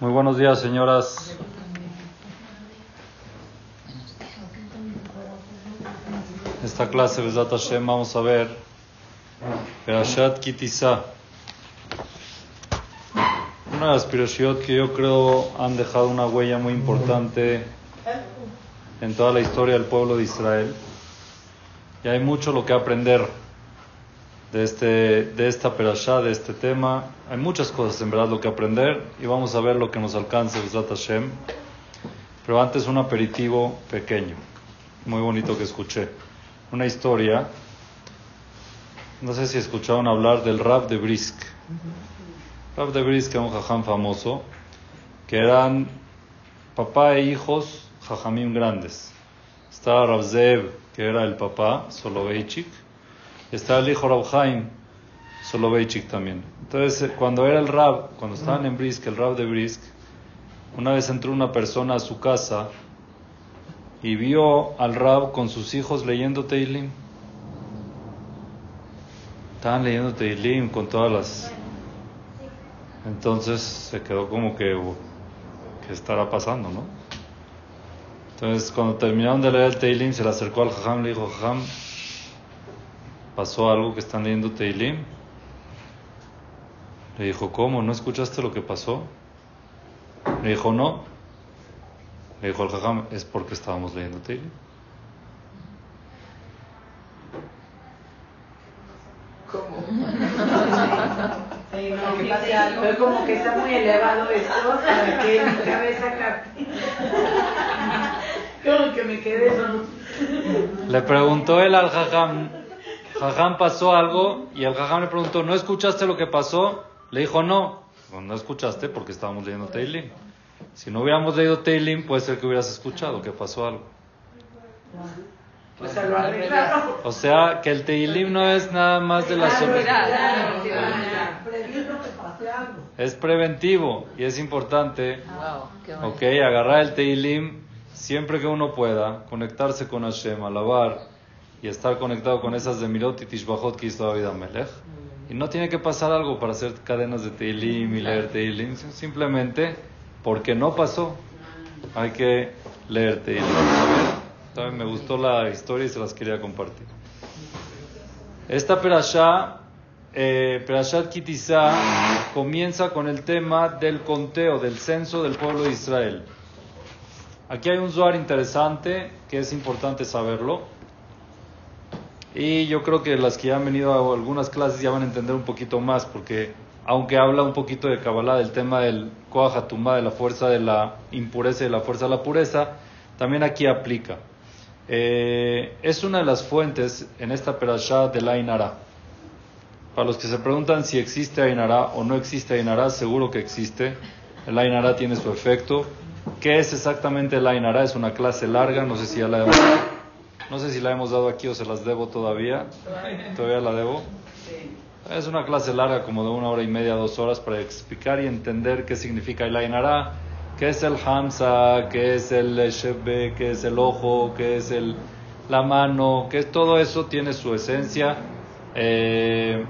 Muy buenos días, señoras. Esta clase, Besat Hashem, vamos a ver Perashat Kitisa. Una de las Perashiot que yo creo han dejado una huella muy importante en toda la historia del pueblo de Israel. Y hay mucho lo que aprender de, este, de esta perashá, de este tema. Hay muchas cosas en verdad lo que aprender y vamos a ver lo que nos alcance Besat Hashem. Pero antes un aperitivo pequeño, muy bonito que escuché. Una historia, no sé si escucharon hablar del Rab de Brisk. Rab de Brisk era un jajam famoso, que eran papá e hijos jajamim grandes. Estaba Rab Zev, que era el papá, Soloveitchik, Está el hijo Rab Haim Soloveitchik también. Entonces, cuando era el Rab, cuando estaban en Brisk, el Rab de Brisk, una vez entró una persona a su casa y vio al Rab con sus hijos leyendo Teilim. Estaban leyendo Teilim con todas las... Entonces se quedó como que, ¿qué estará pasando, no? Entonces, cuando terminaron de leer el Teilim, se le acercó al Jajam le dijo, Jajam, pasó algo que están leyendo Teilim. Le dijo, ¿cómo? ¿No escuchaste lo que pasó? Le dijo, no. Le dijo al jajam, es porque estábamos leyendo Teilim. ¿Cómo? Pero como que está muy elevado esto para que mi cabeza capte. Como que me quedé solo. Le preguntó él al jajam, Jajam pasó algo y el jajam le preguntó, ¿no escuchaste lo que pasó? Le dijo, no. No, no escuchaste porque estábamos leyendo Teilim. Si no hubiéramos leído Teilim, puede ser que hubieras escuchado que pasó algo. O sea, lo arreglaron. O sea, que el Teilim no es nada más de la soledad. Es preventivo y es importante, ok, agarrar el Teilim siempre que uno pueda, conectarse con Hashem, alabar y estar conectado con esas de Mirot y Tishbahot que hizo David Amelech. Y no tiene que pasar algo para hacer cadenas de Teilim y leer Teilim, simplemente porque no pasó. Hay que leer Teilim. También me gustó la historia y se las quería compartir. Esta perashá, eh, Perashat Kitizá, comienza con el tema del conteo, del censo del pueblo de Israel. Aquí hay un Zohar interesante que es importante saberlo. Y yo creo que las que ya han venido a algunas clases ya van a entender un poquito más, porque aunque habla un poquito de Kabbalah, del tema del Koahatumá, de la fuerza de la impureza y de la fuerza de la pureza, también aquí aplica. Eh, es una de las fuentes en esta perashá del Ainara. Para los que se preguntan si existe Ainara o no existe Ainara, seguro que existe. El Ainara tiene su efecto. ¿Qué es exactamente el Ainara? Es una clase larga, no sé si ya la hemos, no sé si la hemos dado aquí o se las debo todavía. Todavía la debo. Es una clase larga, como de una hora y media, dos horas, para explicar y entender qué significa el Ainara, qué es el Hamza, qué es el Shebe, qué es el ojo, qué es el, la mano, que todo eso tiene su esencia. Eh,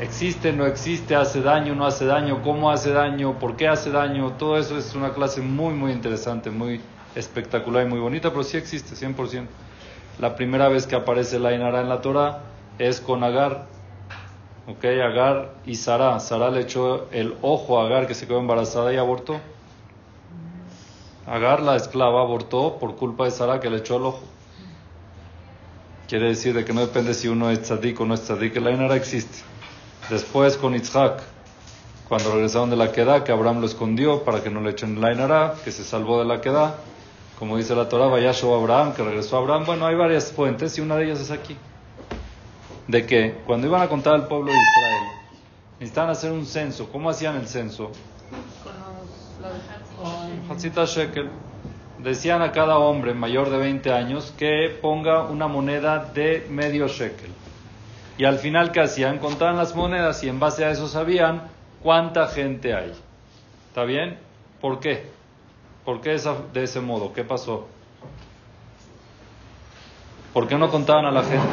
existe, no existe, hace daño, no hace daño, cómo hace daño, por qué hace daño, todo eso es una clase muy, muy interesante, muy espectacular y muy bonita, pero sí existe, 100%. La primera vez que aparece la Ainara en la Torah es con Agar, ok, Agar y Sara. Sara le echó el ojo a Agar que se quedó embarazada y abortó. Agar, la esclava, abortó por culpa de Sara que le echó el ojo. Quiere decir de que no depende si uno es tzadik o no es tzadik, la Ainara existe. Después con Itzhak, cuando regresaron de la queda, que Abraham lo escondió para que no le echen la Ainara, que se salvó de la queda, como dice la Torah, Vayasho Abraham, que regresó a Abraham. Bueno, hay varias fuentes y una de ellas es aquí. De que cuando iban a contar al pueblo de Israel, necesitaban hacer un censo. ¿Cómo hacían el censo? Hatzita Shekel. Decían a cada hombre mayor de 20 años que ponga una moneda de medio shekel. Y al final, ¿qué hacían? Contaban las monedas y en base a eso sabían cuánta gente hay. ¿Está bien? ¿Por qué? ¿Por qué esa, de ese modo? ¿Qué pasó? ¿Por qué no contaban a la gente?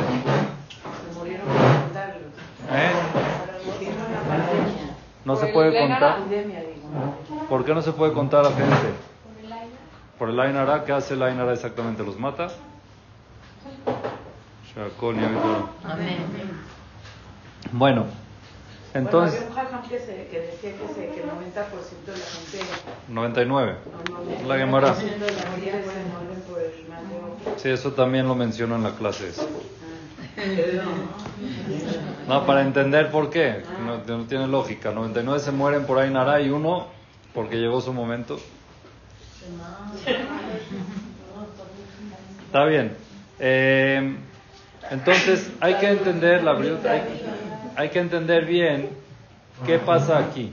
Se murieron por contarlos. ¿Eh? La pandemia. No se puede contar. Pandemia, digo. ¿Por qué no se puede contar a gente? Por el Ainara. ¿Qué hace el Ainara exactamente? ¿Los mata? Bueno, entonces. Bueno, había un que, se, que decía que, se, que el 90% de la gente. 99. No, la Gemara. Sí, eso también lo menciono en la clase. No, para entender por qué. No, no tiene lógica. 99 se mueren por ahí Nara y uno porque llegó su momento. Está bien. Eh, entonces hay que entender la hay, hay que entender bien qué pasa aquí.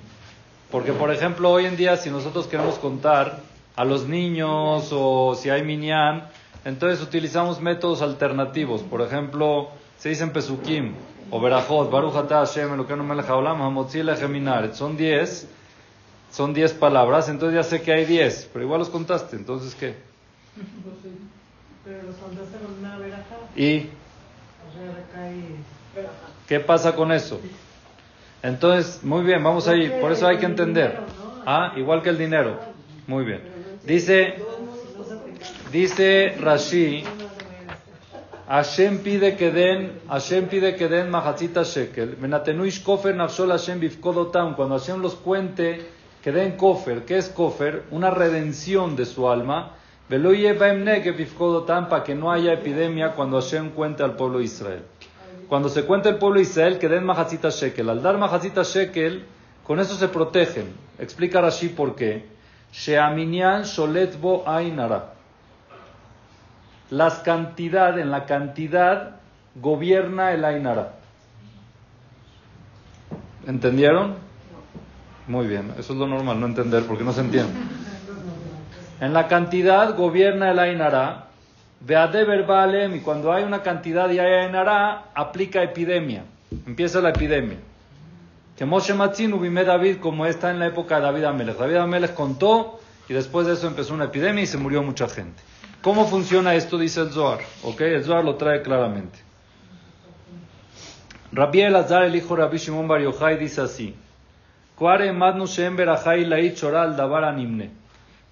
Porque, por ejemplo, hoy en día, si nosotros queremos contar a los niños o si hay minyan, entonces utilizamos métodos alternativos. Por ejemplo, se dicen Pesukim o Berajot, Baruch Ata Hashem, lo que no me Son 10, son 10 palabras, entonces ya sé que hay 10, pero igual los contaste, entonces ¿qué? Pero los contaste con una Y ¿Qué pasa con eso? Entonces, muy bien, vamos a ir. Por eso hay que entender. Ah, igual que el dinero. Muy bien. Dice, dice Rashi, Hashem pide que den, Hashem pide que den mahatzita shekel. Menatenuish kofer nafshol Hashem bifkodotam. Cuando Hashem los cuente, que den kofer. ¿Qué es kofer? Una redención de su alma. Veloye que bifkodotam para que no haya epidemia cuando Hashem cuente al pueblo de Israel cuando se cuenta el pueblo de Israel que den majacita shekel. Al dar majacita shekel, con eso se protegen. Explica Rashi por qué. Sheaminyan sholetbo ainara. Las cantidad, en la cantidad gobierna el ainara. ¿Entendieron? Muy bien, eso es lo normal, no entender porque no se entiende. En la cantidad gobierna el ainara Veadeber Balem, y cuando hay una cantidad hay enara, aplica epidemia. Empieza la epidemia. Que Moshe Matzin ubime David, como está en la época de David Amelech. David Amelech contó y después de eso empezó una epidemia y se murió mucha gente. ¿Cómo funciona esto? Dice el Zohar. ¿Ok? El Zohar lo trae claramente. Rabbi Elazar, el hijo de Rabbi Shimon Bar Yochai, dice así.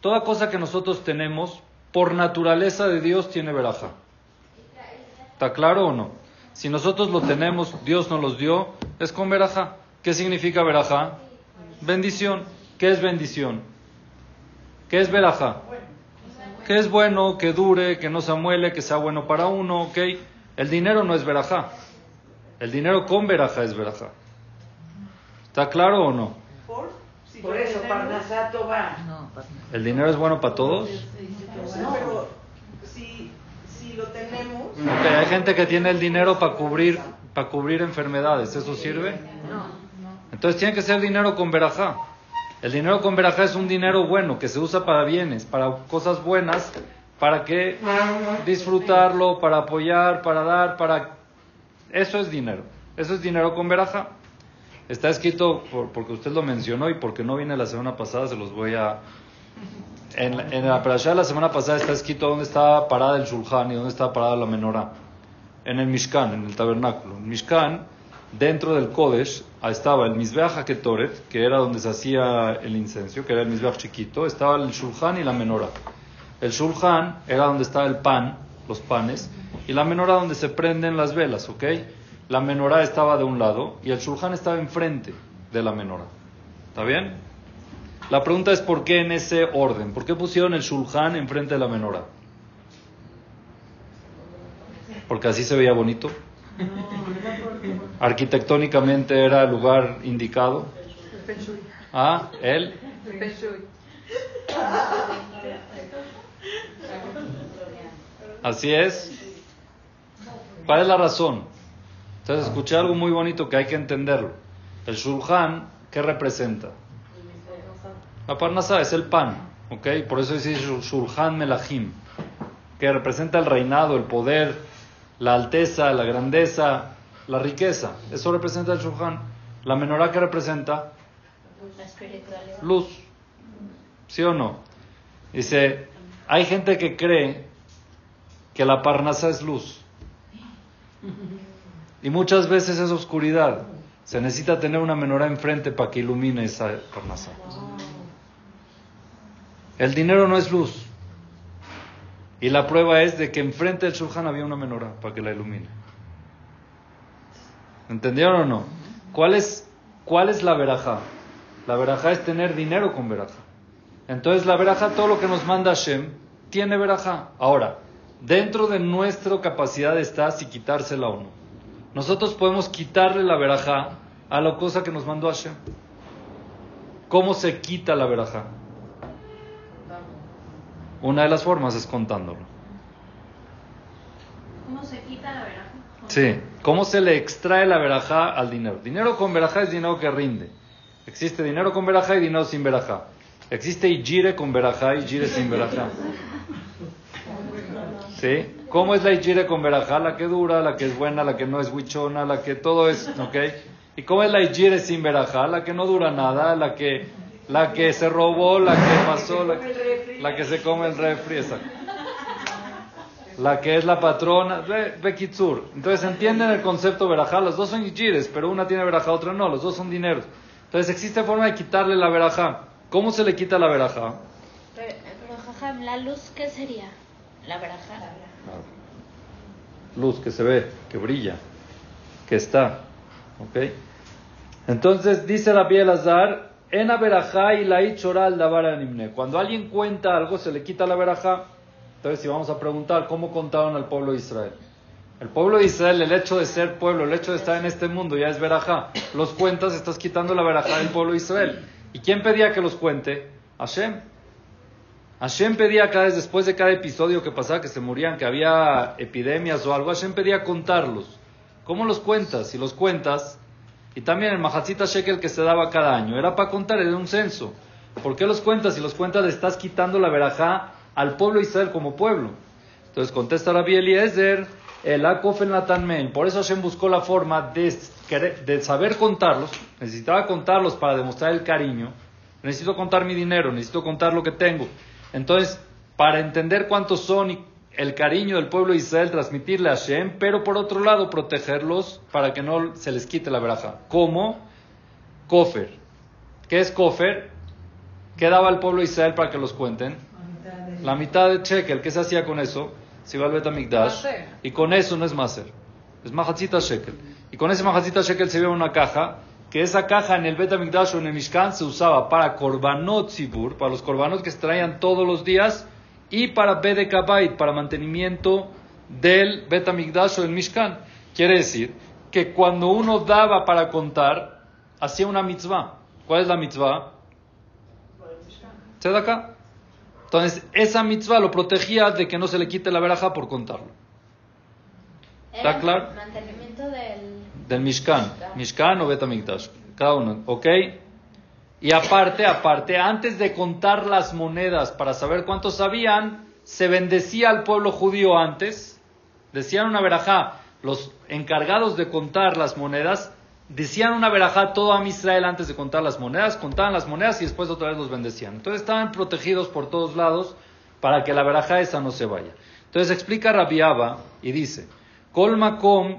Toda cosa que nosotros tenemos por naturaleza de Dios tiene veraja. ¿Está claro o no? Si nosotros lo tenemos, Dios nos los dio, es con veraja. ¿Qué significa veraja? Bendición. ¿Qué es bendición? ¿Qué es veraja? Que es bueno, que dure, que no se amuele, que sea bueno para uno, ¿ok? El dinero no es veraja. El dinero con veraja es veraja. ¿Está claro o no? Por eso, Parnasato va. ¿El dinero es bueno para todos? No, pero si, si lo tenemos. hay gente que tiene el dinero para cubrir, para cubrir enfermedades. ¿Eso sirve? No. Entonces tiene que ser dinero con verajá. El dinero con verajá es un dinero bueno que se usa para bienes, para cosas buenas, para que disfrutarlo, para apoyar, para dar, para. Eso es dinero. Eso es dinero con verajá. Está escrito porque usted lo mencionó y porque no viene la semana pasada, se los voy a en, en la parasha de la semana pasada está escrito dónde estaba parada el Shulchan y dónde estaba parada la menorá. En el Mishkan, en el tabernáculo. En Mishkan, dentro del Kodesh, estaba el Mizbeach HaKetoret, que era donde se hacía el incenso, que era el Mizbeach chiquito, estaba el Shulchan y la menorá. El Shulchan era donde estaba el pan, los panes, y la menorá donde se prenden las velas, ¿ok? La menorá estaba de un lado y el Shulchan estaba enfrente de la menorá. ¿Está bien? La pregunta es por qué en ese orden. ¿Por qué pusieron el Shulchan enfrente de la menora? Porque así se veía bonito. Arquitectónicamente era el lugar indicado. Ah, él. Así es. ¿Cuál es la razón? Entonces escuché algo muy bonito que hay que entenderlo. El Shulchan, ¿qué representa? La parnasa es el pan, ¿ok? Por eso dice Shulhan Melahim, que representa el reinado, el poder, la alteza, la grandeza, la riqueza. Eso representa el Shulhan. La menorá que representa luz. ¿Sí o no? Dice, hay gente que cree que la parnasa es luz. Y muchas veces es oscuridad. Se necesita tener una menorá enfrente para que ilumine esa parnasa. El dinero no es luz. Y la prueba es de que enfrente del Shulchan había una menorá para que la ilumine. ¿Entendieron o no? ¿Cuál es, cuál es la veraja? La veraja es tener dinero con veraja. Entonces la veraja, todo lo que nos manda Hashem, tiene veraja. Ahora, dentro de nuestra capacidad está si quitársela o no. Nosotros podemos quitarle la veraja a la cosa que nos mandó Hashem. ¿Cómo se quita la veraja? Una de las formas es contándolo. ¿Cómo se quita la veraja? Sí, ¿cómo se le extrae la veraja al dinero? Dinero con veraja es dinero que rinde. Existe dinero con veraja y dinero sin veraja. Existe ijire con veraja y ijire sin veraja. ¿Sí? ¿Cómo es la ijire con veraja? La que dura, la que es buena, la que no es huichona, la que todo es, ¿ok? ¿Y cómo es la ijire sin veraja? La que no dura nada, la que, la que se robó, la que pasó, la que... La que se come el refri, La que es la patrona, Bekitsur. Entonces entienden el concepto verajá. Los dos son yichires, pero una tiene verajá, otra no. Los dos son dineros. Entonces existe forma de quitarle la verajá. ¿Cómo se le quita la verajá? Pero, pero ¿la luz qué sería? La verajá. Luz que se ve, que brilla, que está. ¿Ok? Entonces dice la piel azar, en y la davar Cuando alguien cuenta algo, se le quita la verajá. Entonces, si vamos a preguntar, ¿cómo contaron al pueblo de Israel? El pueblo de Israel, el hecho de ser pueblo, el hecho de estar en este mundo, ya es verajá. Los cuentas, estás quitando la verajá del pueblo de Israel. ¿Y quién pedía que los cuente? Hashem. Hashem pedía cada vez, después de cada episodio que pasaba, que se morían, que había epidemias o algo, Hashem pedía contarlos. ¿Cómo los cuentas? Si los cuentas, y también el Mahatzita Shekel que se daba cada año. Era para contar, era un censo. ¿Por qué los cuentas? Si los cuentas le estás quitando la verajá al pueblo Israel como pueblo. Entonces contesta Rabbi Eliezer, el Akof el Por eso Hashem buscó la forma de, de saber contarlos. Necesitaba contarlos para demostrar el cariño. Necesito contar mi dinero, necesito contar lo que tengo. Entonces, para entender cuántos son y el cariño del pueblo de Israel, transmitirle a Hashem, pero por otro lado protegerlos para que no se les quite la veraja. ¿Cómo? Kofer. ¿Qué es Kofer? ¿Qué daba el pueblo de Israel para que los cuenten? La mitad de shekel. ¿Qué se hacía con eso? Se iba al Betamikdash. Y con eso no es Maser. Es Mahatzita Shekel. Y con ese Mahatzita Shekel se iba una caja. Que esa caja en el Betamikdash o en el Mishkan se usaba para Korbanot Zibur, para los Korbanot que se traían todos los días y para Bedekabait, para mantenimiento del Betamigdash o del Mishkan. Quiere decir que cuando uno daba para contar, hacía una mitzvah. ¿Cuál es la mitzvah? acá? Entonces, esa mitzvah lo protegía de que no se le quite la veraja por contarlo. ¿Está claro? Mantenimiento del... Del Mishkan. Mishkan o Betamigdash. Cada uno, ¿ok? Y aparte, aparte, antes de contar las monedas para saber cuántos habían, se bendecía al pueblo judío antes. Decían una verajá, los encargados de contar las monedas, decían una verajá todo a Israel antes de contar las monedas, contaban las monedas y después otra vez los bendecían. Entonces estaban protegidos por todos lados para que la verajá esa no se vaya. Entonces explica Rabiaba y dice, Colmacom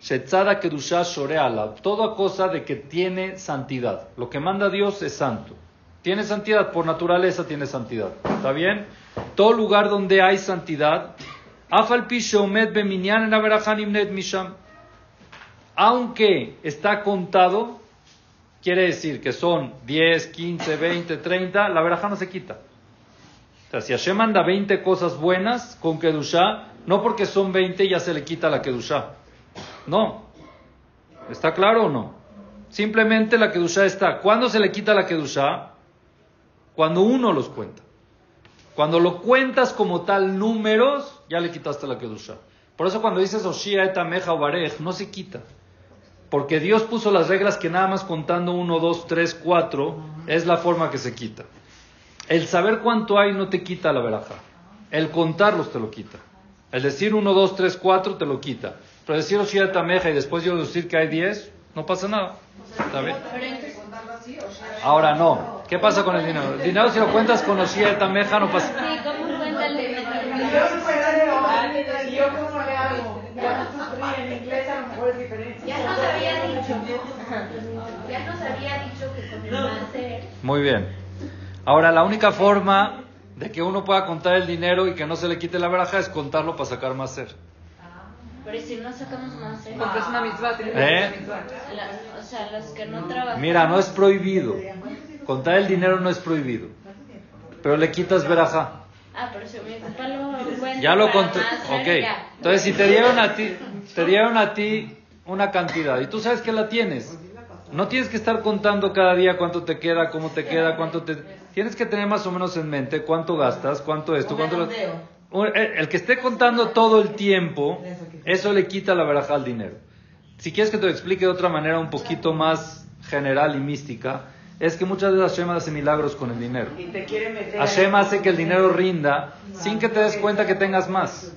Shetzada Kedusha Shoreala, toda cosa de que tiene santidad. Lo que manda Dios es santo. Tiene santidad, por naturaleza tiene santidad. ¿Está bien? Todo lugar donde hay santidad, aunque está contado, quiere decir que son 10, 15, 20, 30, la veraja no se quita. O sea, si Hashem manda 20 cosas buenas con Kedusha, no porque son 20 ya se le quita la Kedusha. No. ¿Está claro o no? Simplemente la Kedusha está. ¿Cuándo se le quita la Kedusha? Cuando uno los cuenta. Cuando lo cuentas como tal números, ya le quitaste la Kedusha. Por eso cuando dices Oshia, Etameja o Barej, no se quita. Porque Dios puso las reglas que nada más contando uno, dos, tres, cuatro, es la forma que se quita. El saber cuánto hay no te quita la veraja. El contarlos te lo quita. El decir uno, dos, tres, cuatro te lo quita. Pero decir Oshia Tameja y después yo decir que hay 10, no pasa nada. ¿Está bien? Ahora no. ¿Qué pasa con el dinero? El dinero si lo cuentas con Oshia Tameja no pasa nada. ¿Cómo cuenta el dinero? Ya nos había dicho. Ya nos había dicho que con el Muy bien. Ahora la única forma de que uno pueda contar el dinero y que no se le quite la baraja es contarlo para sacar más ser. Pero si no sacamos más ser. Porque es una mitzvah, tiene que ¿Eh? una. La- o sea, los que no trabajan. Mira, no es prohibido. Contar el dinero no es prohibido. Pero le quitas verajá. Ah, pero si mi papá lo cuenta Ya lo conté. Ok. ya. Entonces, si te dieron a ti, te dieron a ti una cantidad y tú sabes que la tienes, no tienes que estar contando cada día cuánto te queda, cómo te queda, cuánto te. Tienes que tener más o menos en mente cuánto gastas, cuánto esto, cuánto. lo- El que esté contando todo el tiempo, eso le quita la verajá al dinero. Si quieres que te lo explique de otra manera un poquito más general y mística, es que muchas veces Hashem hace milagros con el dinero. Hashem hace que el dinero rinda sin que te des cuenta que tengas más.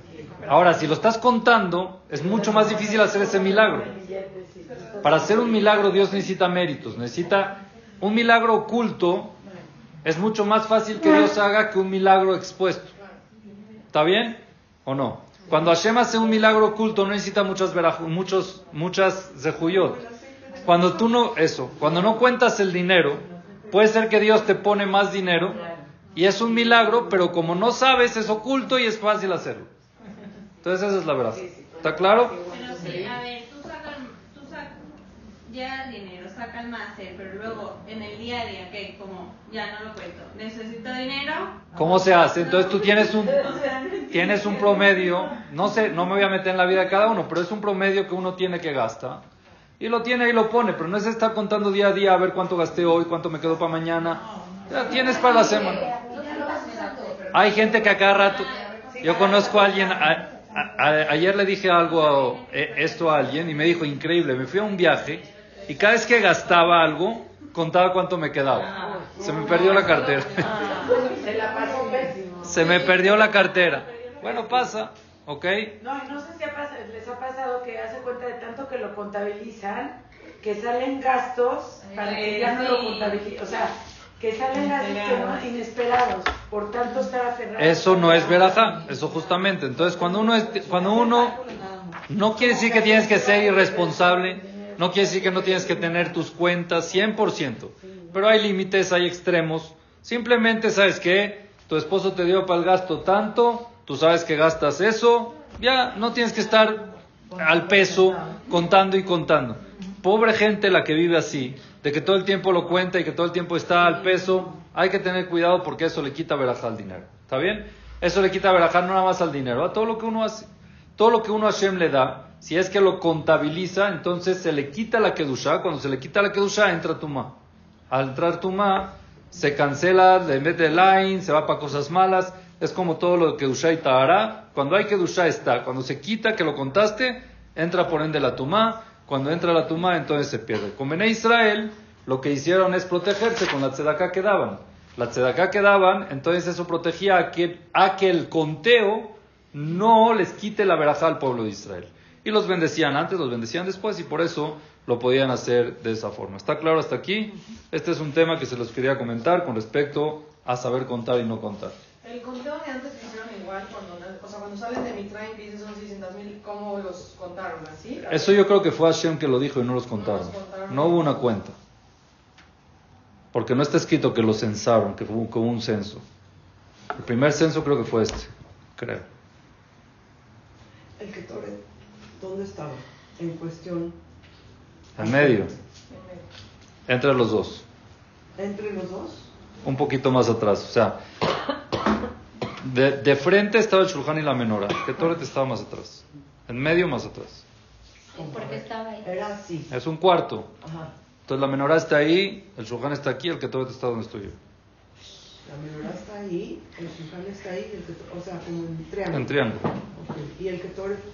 Ahora, si lo estás contando, es mucho más difícil hacer ese milagro. Para hacer un milagro Dios necesita méritos, necesita un milagro oculto. Es mucho más fácil que Dios haga que un milagro expuesto. ¿Está bien o no? Cuando Hashem hace un milagro oculto no necesita muchas veraj- muchos muchas zehuyot. Cuando tú no eso, cuando no cuentas el dinero, puede ser que Dios te pone más dinero y es un milagro, pero como no sabes es oculto y es fácil hacerlo. Entonces esa es la verdad. ¿Está claro? Sí, a ver, tú sacas, tú sacas, ya dinero, sacas más, eh, pero luego en el día a día, que como ya no lo cuento, necesito dinero. ¿Cómo se hace? Entonces tú tienes un tienes un promedio, no sé, no me voy a meter en la vida de cada uno, pero es un promedio que uno tiene que gasta. Y lo tiene y lo pone, pero no es estar contando día a día a ver cuánto gasté hoy, cuánto me quedó para mañana. Ya tienes para la semana. Hay gente que a cada rato. Yo conozco a alguien. a- a- a- ayer le dije algo, a- eh, esto a alguien y me dijo increíble. Me fui a un viaje y cada vez que gastaba algo contaba cuánto me quedaba. Se me perdió la cartera. Se la pasó pésimo. Se me perdió la cartera. Bueno, pasa, ¿ok? No, y no sé si les ha pasado que hace cuenta de tanto que lo contabilizan, que salen gastos para que ya no lo contabilicen. O sea, que salen gastos inesperados, por tanto estar aferrado. Eso no es verajá, eso justamente. Entonces, cuando uno, es, cuando uno no quiere decir que tienes que ser irresponsable, no quiere decir que no tienes que tener tus cuentas 100%, pero hay límites, hay extremos. Simplemente, ¿sabes qué? Tu esposo te dio para el gasto tanto, tú sabes que gastas eso, ya no tienes que estar al peso contando y contando. Pobre gente la que vive así, de que todo el tiempo lo cuenta y que todo el tiempo está al peso, hay que tener cuidado porque eso le quita verajá al dinero. ¿Está bien? Eso le quita verajá no nada más al dinero, a todo lo que uno hace. Todo lo que uno a Hashem le da, si es que lo contabiliza, entonces se le quita la kedusha. Cuando se le quita la kedusha, entra tuma. Al entrar tuma, se cancela, le mete line, se va para cosas malas. Es como todo lo de kedusha y tahara. Cuando hay kedusha está. Cuando se quita que lo contaste, entra por ende la tuma. Cuando entra la tuma, entonces se pierde. Con Bené Israel, lo que hicieron es protegerse con la tzedaká que daban. La tzedaká que daban, entonces eso protegía a que, a que el conteo no les quite la verajá al pueblo de Israel. Y los bendecían antes, los bendecían después, y por eso lo podían hacer de esa forma. ¿Está claro hasta aquí? Este es un tema que se los quería comentar con respecto a saber contar y no contar. El conteo de antes que hicieron igual, cuando, o sea, cuando salen de Mitraim, que dices son 600 mil, ¿cómo los contaron? ¿Así? Eso yo creo que fue Hashem que lo dijo y no los contaron. No hubo una cuenta. Porque no está escrito que los censaron, que hubo, que hubo un censo. El primer censo creo que fue este, creo. El Ketoret, ¿dónde estaba? En cuestión. En medio, entre los dos. ¿Entre los dos? un poquito más atrás. O sea, de, de frente estaba el Shulchan y la menora. Que Toret estaba más atrás. En medio más atrás. Porque estaba ahí. Era así. Es un cuarto. Ajá. Entonces la menora está ahí, el Shulchan está aquí, el que Toret está donde estoy yo. La menorá está ahí, el Shulchan está ahí, el Ketoret- o sea, como en triángulo. En triángulo. Ok. ¿Y el Ketoret qué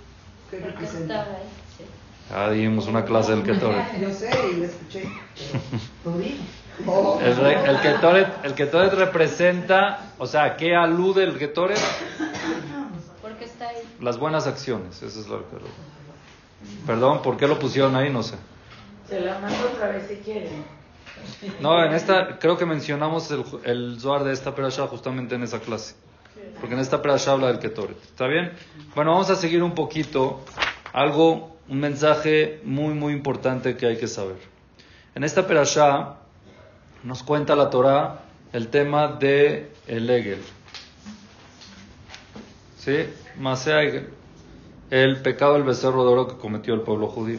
Ya dimos una clase del Ketoret. Yo sé y lo escuché, pero. Oh. El, re- el Ketoret, el Ketoret representa, o sea, ¿a ¿qué alude el Ketoret? Porque está ahí. Las buenas acciones. Eso es lo que... Perdón, ¿por qué lo pusieron ahí? No sé. Se la mando otra vez si quieren. No, en esta, creo que mencionamos el, el Zohar de esta perasha justamente en esa clase. Porque en esta perasha habla del Ketoret. ¿Está bien? Bueno, vamos a seguir un poquito. Algo, un mensaje muy, muy importante que hay que saber. En esta perasha nos cuenta la Torah el tema de el Egel. ¿Sí? Masea el pecado del becerro de oro que cometió el pueblo judío.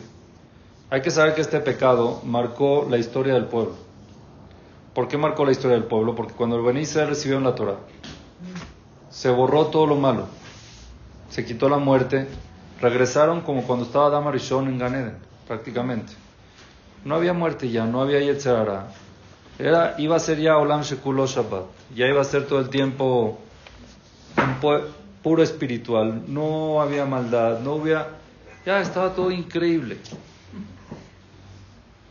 Hay que saber que este pecado marcó la historia del pueblo. ¿Por qué marcó la historia del pueblo? Porque cuando el Beni Israel recibieron la Torah, se borró todo lo malo, se quitó la muerte, regresaron como cuando estaba Dama Rishon en Ganeden, prácticamente. No había muerte ya, no había Yetzerara. Era, iba a ser ya Olam Shekulo Shabbat. Ya iba a ser todo el tiempo puro espiritual. No había maldad, no había... Ya estaba todo increíble.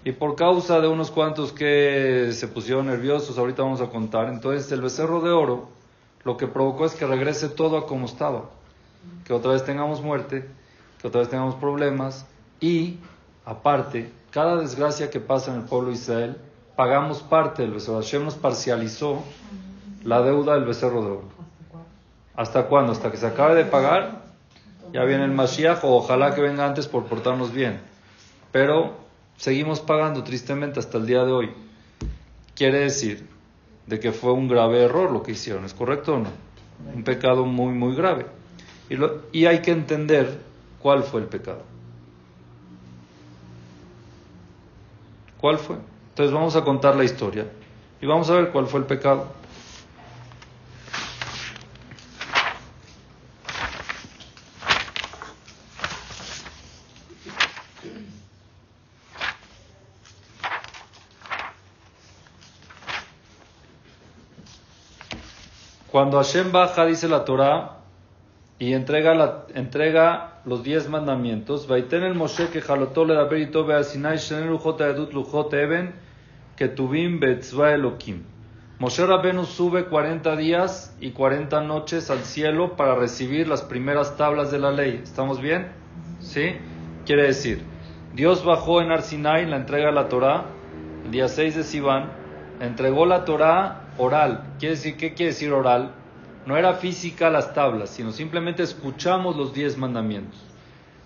Y por causa de unos cuantos que se pusieron nerviosos, ahorita vamos a contar, entonces el becerro de oro lo que provocó es que regrese todo a como estaba. Que otra vez tengamos muerte, que otra vez tengamos problemas y, aparte, cada desgracia que pasa en el pueblo de Israel, pagamos parte del becerro. Hashem nos parcializó la deuda del becerro de oro. ¿Hasta cuándo? Hasta que se acabe de pagar, ya viene el Mashiach, o ojalá que venga antes por portarnos bien. Pero seguimos pagando tristemente hasta el día de hoy. Quiere decir de que fue un grave error lo que hicieron, ¿es correcto o no? Un pecado muy, muy grave. Y, y hay que entender cuál fue el pecado. ¿Cuál fue? Entonces vamos a contar la historia y vamos a ver cuál fue el pecado. Cuando Hashem baja, dice la Torah, y entrega, la, entrega los diez mandamientos, Vaiten el Moshe que jalotó le berito beasinai shener lujot edut lujot eben que tuvim betzva elokim. Moshe Rabenu sube 40 días y 40 noches al cielo para recibir las primeras tablas de la ley. ¿Estamos bien? ¿Sí? Quiere decir, Dios bajó en Arsinai, la entrega de la Torah, el día 6 de Sivan, entregó la Torah oral. ¿Quiere decir, ¿Qué quiere decir oral? No era física las tablas, sino simplemente escuchamos los diez mandamientos.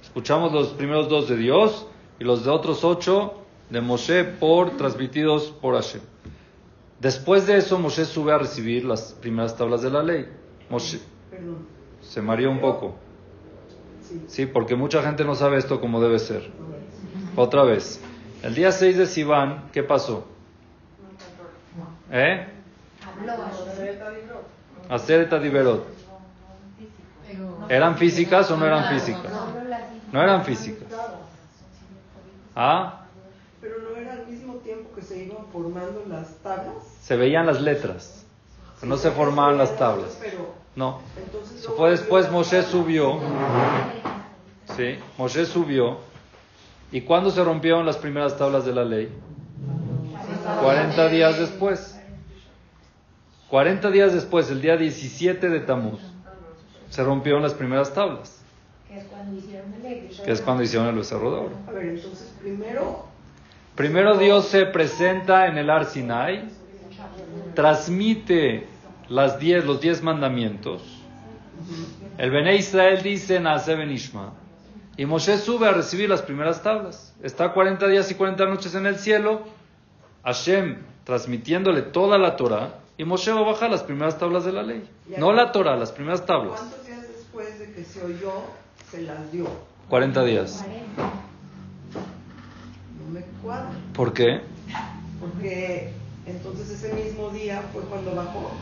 Escuchamos los primeros dos de Dios y los de otros ocho de Moshe por transmitidos por Hashem. Después de eso, Moshe sube a recibir las primeras tablas de la ley. Moshe se mareó un poco. Sí, porque mucha gente no sabe esto como debe ser. Otra vez. El día 6 de Sivan, ¿qué pasó? ¿Eh? Hacer Diverot. ¿Eran físicas o no eran físicas? No eran físicas. ¿Ah? Pero no era al mismo tiempo que se iban formando las tablas. Se veían las letras. No se formaban las tablas. No. Eso fue después, Moshe subió. Sí, Moshe subió. ¿Y cuándo se rompieron las primeras tablas de la ley? 40 días después. 40 días después, el día 17 de Tamuz, se rompieron las primeras tablas. Que es cuando hicieron el, que es cuando hicieron el becerro de oro. A ver, entonces primero... Primero Dios se presenta en el Ar Sinai, transmite las diez, los diez mandamientos. El Bene Israel dice, Nace Benishma. Y Moshe sube a recibir las primeras tablas. Está 40 días y 40 noches en el cielo. Hashem transmitiéndole toda la Torah y Moshe va a bajar las primeras tablas de la ley. No la Torah, las primeras tablas. ¿Cuántos días después de que se oyó, se las dio? 40 días. No me cuadra. ¿Por qué? Porque entonces ese mismo día fue cuando bajó.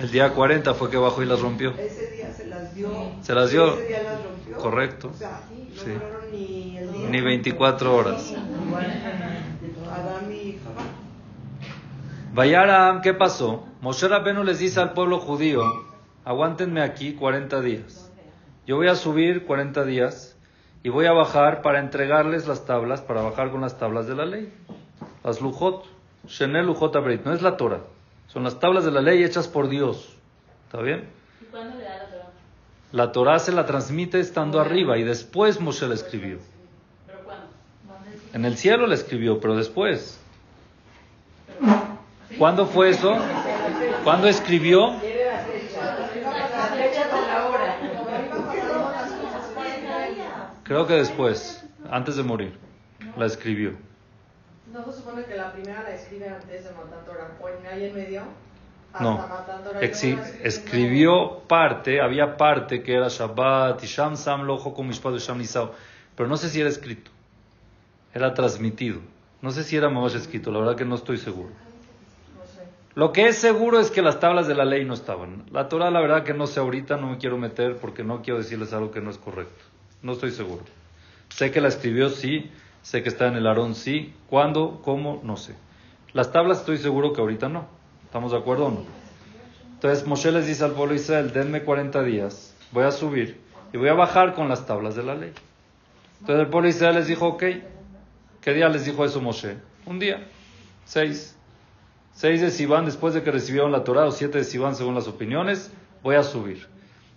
El día 40 fue que bajó y las rompió. Ese día se las dio. Se las dio. Ese día las rompió. Correcto. O sea, no sí. ni el día. Ni 24 horas. Adam y Jabá. Vayaram, ¿qué pasó? Moshe Rabenu les dice al pueblo judío, aguántenme aquí 40 días. Yo voy a subir 40 días y voy a bajar para entregarles las tablas, para bajar con las tablas de la ley. Las lujot, Shenel lujot abrit, no es la Torah. Son las tablas de la ley hechas por Dios. ¿Está bien? ¿Y cuándo le da la Torah? La Torah se la transmite estando arriba y después Moshe la escribió. ¿Pero cuándo? En el cielo la escribió, pero después. ¿Cuándo fue eso? ¿Cuándo escribió? Creo que después, antes de morir, la escribió. ¿No se supone que la primera la escribe antes de matar Torah? ¿O en ahí en medio? No. Exi- escribió parte, había parte que era Shabbat, y Sham Sam Lojo con Mishpat Sham Nisao, pero no sé si era escrito, era transmitido. No sé si era más escrito, la verdad que no estoy seguro. Lo que es seguro es que las tablas de la ley no estaban. La Torah, la verdad que no sé ahorita, no me quiero meter porque no quiero decirles algo que no es correcto. No estoy seguro. Sé que la escribió, sí. Sé que está en el Aarón, sí. ¿Cuándo? ¿Cómo? No sé. Las tablas estoy seguro que ahorita no. ¿Estamos de acuerdo o no? Entonces Moshe les dice al pueblo Israel, denme 40 días, voy a subir y voy a bajar con las tablas de la ley. Entonces el pueblo Israel les dijo, ok, ¿qué día les dijo eso Moshe? Un día, seis. Seis de Sivan después de que recibieron la Torah, o siete de Sivan según las opiniones, voy a subir.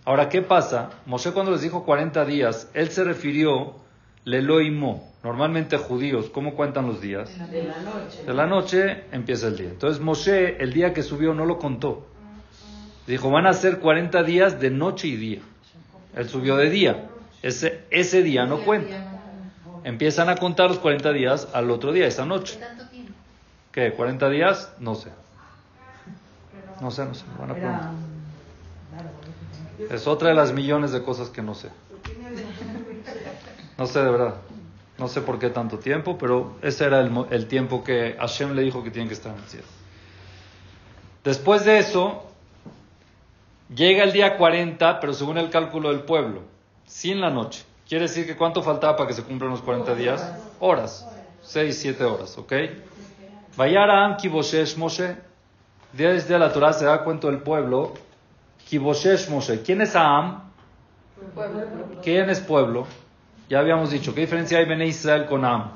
Ahora, ¿qué pasa? Moshe cuando les dijo 40 días, él se refirió, leloimo, normalmente judíos, ¿cómo cuentan los días? De la noche. De la noche empieza el día. Entonces Moshe, el día que subió, no lo contó. Dijo, van a ser 40 días de noche y día. Él subió de día. Ese, ese día no cuenta. Empiezan a contar los 40 días al otro día, esa noche. ¿Qué? ¿40 días? No sé. No sé, no sé. Van a preguntar. Es otra de las millones de cosas que no sé. No sé de verdad. No sé por qué tanto tiempo, pero ese era el, el tiempo que Hashem le dijo que tienen que estar en el cielo. Después de eso, llega el día 40, pero según el cálculo del pueblo, sin la noche. Quiere decir que cuánto faltaba para que se cumplan los 40 días? Horas. 6, 7 horas, ¿ok? Vayara Am Kiboshesh Moshe. Desde la Torah se da cuenta el pueblo. Kiboshesh Moshe. ¿Quién es Am? ¿Quién es pueblo? Ya habíamos dicho, ¿qué diferencia hay en Israel con Am?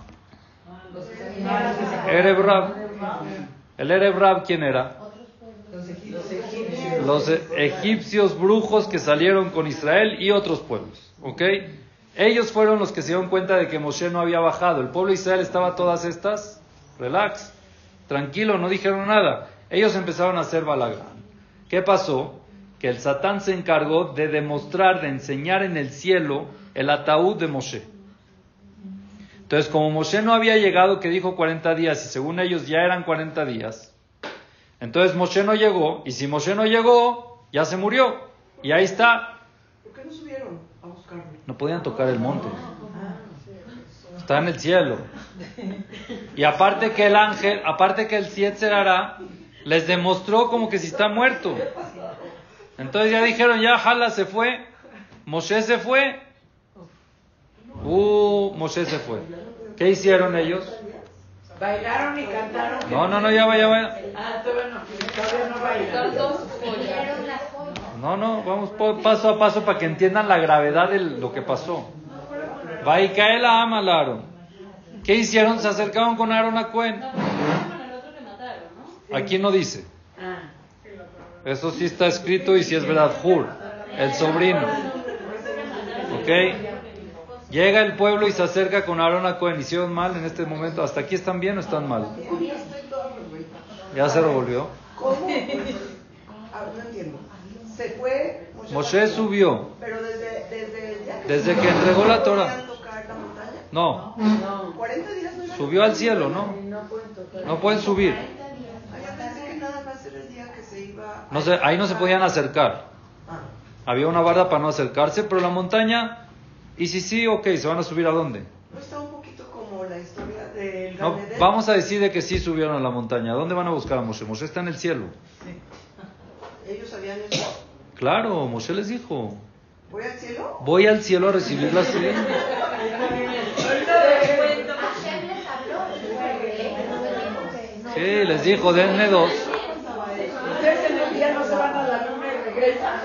Ereb Rab. ¿El Ereb Rab quién era? Los egipcios brujos que salieron con Israel y otros pueblos. ¿Ok? Ellos fueron los que se dieron cuenta de que Moshe no había bajado. El pueblo de Israel estaba todas estas. Relax. Tranquilo, no dijeron nada. Ellos empezaron a hacer balagán. ¿Qué pasó? Que el Satán se encargó de demostrar, de enseñar en el cielo el ataúd de Moshe. Entonces, como Moshe no había llegado, que dijo 40 días, y según ellos ya eran 40 días, entonces Moshe no llegó, y si Moshe no llegó, ya se murió. Y ahí está. ¿Por qué no subieron a buscarlo? No podían tocar el monte. Está en el cielo. Y aparte que el ángel, aparte que el Sietzerara les demostró como que si está muerto. Entonces ya dijeron, ya Jala se fue, Moshe se fue. Uh, Moshe se fue. ¿Qué hicieron ellos? Bailaron y cantaron. No, no, no, ya va, ya va. Ah, todavía no, todavía no bailaron. No, no, vamos paso a paso para que entiendan la gravedad de lo que pasó. Va y cae la ama al Aarón. ¿Qué hicieron? Se acercaron con Aarón a Cohen. Con el otro que mataron, ¿no? Aquí no dice. Ah. Eso sí está escrito y si es verdad. Hur, el sobrino. ¿Ok? Llega el pueblo y se acerca con Aarón a Cohen. ¿Hicieron mal en este momento? ¿Hasta aquí están bien o están mal? Ya se revolvió. ¿Cómo? Ah, no entiendo. Se fue. Moshe subió. Pero desde, desde Desde que entregó la Torah. No, 40 días no subió al cielo, ¿no? No pueden subir. No se, ahí no se podían acercar. Ah, Había una barda para no acercarse, pero la montaña, y si sí, ok, ¿se van a subir a dónde? no está un poquito como la historia del No, vamos a decir de que sí subieron a la montaña. ¿Dónde van a buscar a Moshe? Moshe está en el cielo. Ellos sabían eso. Claro, Moshe les dijo, ¿Voy al cielo? voy al cielo a recibir la sí. Sí, les dijo, denme dos. Ustedes en el día no se van a la luna y regresan.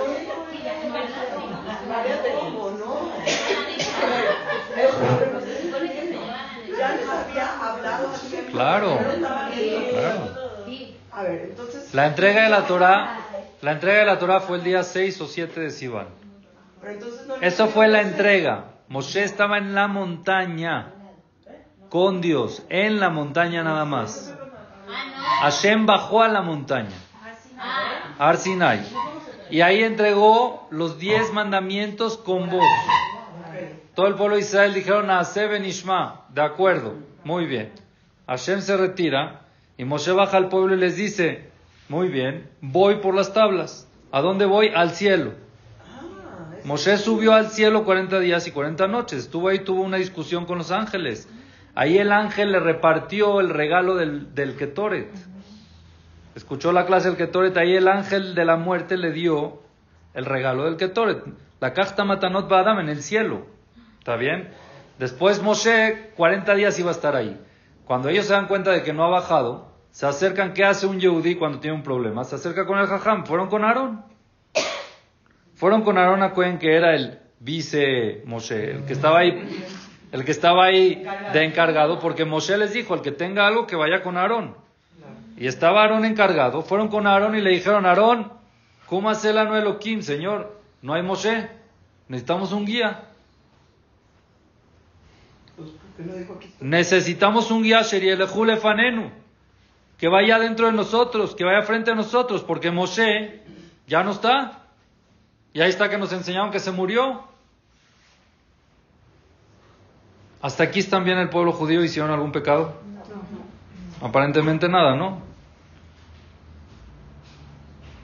¿Cómo no? Ya les había hablado así. Claro, claro. A ver, entonces. La entrega de la Torah, la entrega de la Torah fue el día 6 o 7 de Sivan. Eso fue la entrega. Moshe estaba en la montaña con Dios, en la montaña nada más. Hashem bajó a la montaña, a Ar Sinai, y ahí entregó los diez mandamientos con voz. Todo el pueblo de Israel dijeron a Seben Ishma, de acuerdo, muy bien. Hashem se retira y Moshe baja al pueblo y les dice, Muy bien, voy por las tablas. ¿A dónde voy? Al cielo. Moshe subió al cielo 40 días y 40 noches. Estuvo ahí, tuvo una discusión con los ángeles. Ahí el ángel le repartió el regalo del, del Ketoret. Escuchó la clase del Ketoret. Ahí el ángel de la muerte le dio el regalo del Ketoret. La Kachta Matanot Badam en el cielo. ¿Está bien? Después Moshe 40 días iba a estar ahí. Cuando ellos se dan cuenta de que no ha bajado, se acercan. ¿Qué hace un Yehudí cuando tiene un problema? Se acerca con el Jajam. Fueron con Aarón. Fueron con Aarón a Cohen, que era el vice Moshe, el que estaba ahí, el que estaba ahí de encargado, porque Moshe les dijo, el que tenga algo que vaya con Aarón. Y estaba Aarón encargado. Fueron con Aarón y le dijeron, Aarón, ¿cómo hace el ano Elohim, señor? No hay Moshe. Necesitamos un guía. Necesitamos un guía, Fanenu, que vaya dentro de nosotros, que vaya frente a nosotros, porque Moshe ya no está. Y ahí está que nos enseñaron que se murió. ¿Hasta aquí están bien el pueblo judío? ¿Hicieron algún pecado? Aparentemente nada, ¿no?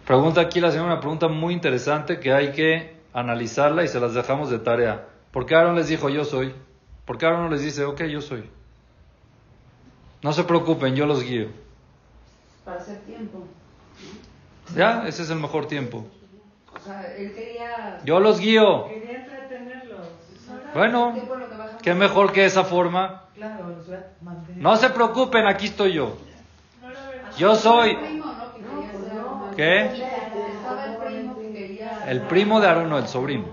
Pregunta aquí la señora una pregunta muy interesante que hay que analizarla y se las dejamos de tarea. ¿Por qué Aaron les dijo yo soy? ¿Por qué Aaron no les dice, ok, yo soy? No se preocupen, yo los guío. Para hacer tiempo. Ya, ese es el mejor tiempo. O sea, él quería... Yo los guío. Quería entretenerlos. Bueno, qué mejor que esa forma. Claro, los voy a mantener. No se preocupen, aquí estoy yo. Yo soy. ¿Qué? El primo de Aarón, no, el sobrino.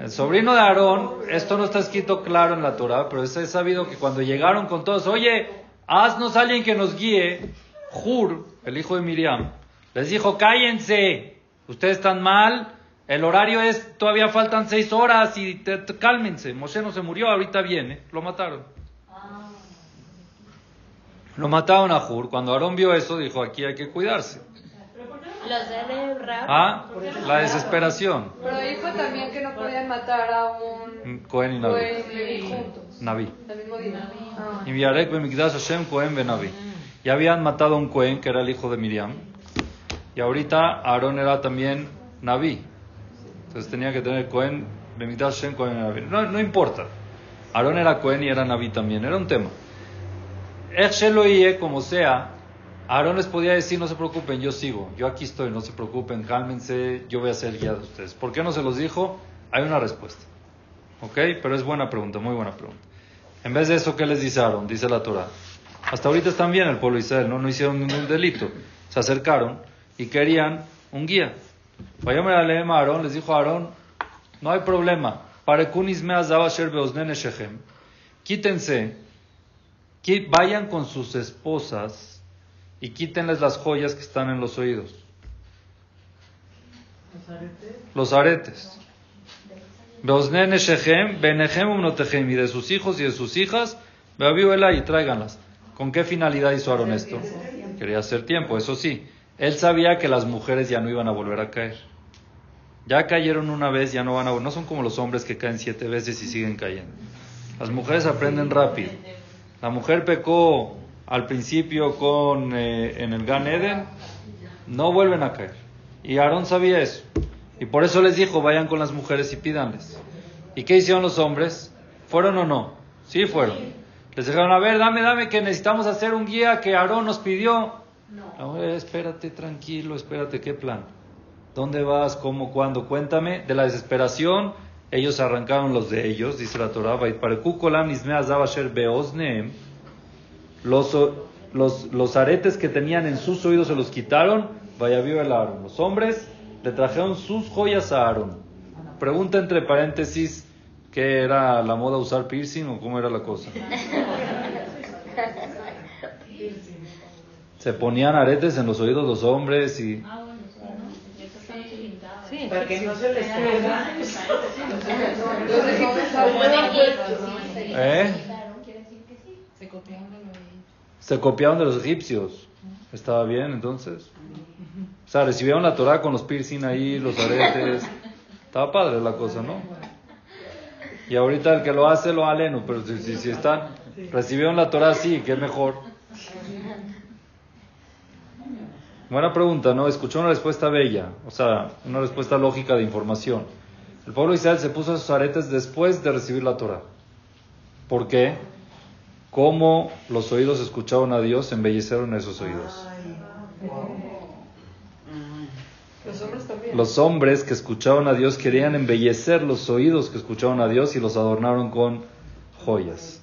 El sobrino de Aarón, esto no está escrito claro en la Torah, pero es sabido que cuando llegaron con todos, oye, haznos alguien que nos guíe, Jur, el hijo de Miriam, les dijo, cállense, ustedes están mal, el horario es, todavía faltan seis horas y te- te- cálmense, Moshe no se murió, ahorita viene, lo mataron. Lo mataron a Jur, cuando Aarón vio eso, dijo, aquí hay que cuidarse. Los de Rab. Ah, la desesperación. Pero dijo también que no podían matar a un Cohen y Naví. Y Naví. el mismo día. Ah. Y Viarek Bemikdash Hashem Cohen Benaví. Ya habían matado a un Cohen que era el hijo de Miriam. Y ahorita Aarón era también Naví. Entonces tenía que tener Cohen Hashem Cohen Benaví. No, no importa. Aarón era Cohen y era Naví también. Era un tema. Sheloie, como sea, Aarón les podía decir, no se preocupen, yo sigo, yo aquí estoy, no se preocupen, cálmense, yo voy a ser guía de ustedes. ¿Por qué no se los dijo? Hay una respuesta. ¿Ok? Pero es buena pregunta, muy buena pregunta. En vez de eso, ¿qué les dice Aarón? Dice la Torah. Hasta ahorita están bien el pueblo de Israel, ¿no? no hicieron ningún delito. Se acercaron y querían un guía. Aarón, les dijo a Aarón, no hay problema. Shechem. Quítense, qui- vayan con sus esposas y quítenles las joyas que están en los oídos, Los aretes. los aretes. Y de sus hijos y de sus hijas, y tráiganlas. ¿Con qué finalidad hizo Aarón esto? Quería hacer tiempo, eso sí. Él sabía que las mujeres ya no iban a volver a caer. Ya cayeron una vez, ya no van a No son como los hombres que caen siete veces y siguen cayendo. Las mujeres aprenden rápido. La mujer pecó al principio con eh, en el Gan Eden, no vuelven a caer. Y Aarón sabía eso. Y por eso les dijo, vayan con las mujeres y pídanles. ¿Y qué hicieron los hombres? ¿Fueron o no? Sí fueron. Les dijeron, a ver, dame, dame, que necesitamos hacer un guía que Aarón nos pidió. No. espérate, tranquilo, espérate, ¿qué plan? ¿Dónde vas? ¿Cómo? ¿Cuándo? Cuéntame. De la desesperación, ellos arrancaron los de ellos, dice la Torah. Los, los, los aretes que tenían en sus oídos se los quitaron. Vaya vio el Aarón. Los hombres le trajeron sus joyas a Aarón. Pregunta entre paréntesis: ¿qué era la moda usar piercing o cómo era la cosa? Se ponían aretes en los oídos los hombres y. Para que no se les sabían, ¿Eh? Se copiaron de los egipcios. ¿Estaba bien entonces? O sea, recibieron la Torah con los piercing ahí, los aretes. Estaba padre la cosa, ¿no? Y ahorita el que lo hace lo aleno, pero si, si, si están, recibieron la Torah así, que es mejor. Buena pregunta, ¿no? Escuchó una respuesta bella, o sea, una respuesta lógica de información. El pueblo de Israel se puso sus aretes después de recibir la Torah. ¿Por qué? Como los oídos escucharon a Dios, embellecieron esos oídos. Los hombres también. Los hombres que escuchaban a Dios querían embellecer los oídos que escuchaban a Dios y los adornaron con joyas.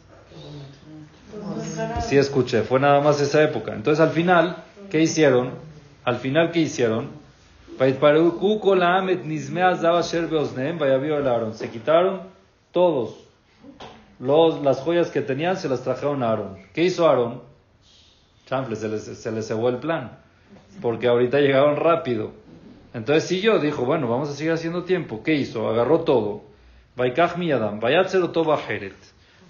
Sí escuché, fue nada más esa época. Entonces al final, ¿qué hicieron? Al final, ¿qué hicieron? Se quitaron todos los, las joyas que tenían, se las trajeron a Aarón. ¿Qué hizo Aarón? Chanfle, se les, se les cebó el plan. Porque ahorita llegaron rápido. Entonces siguió, dijo, bueno, vamos a seguir haciendo tiempo. ¿Qué hizo? Agarró todo.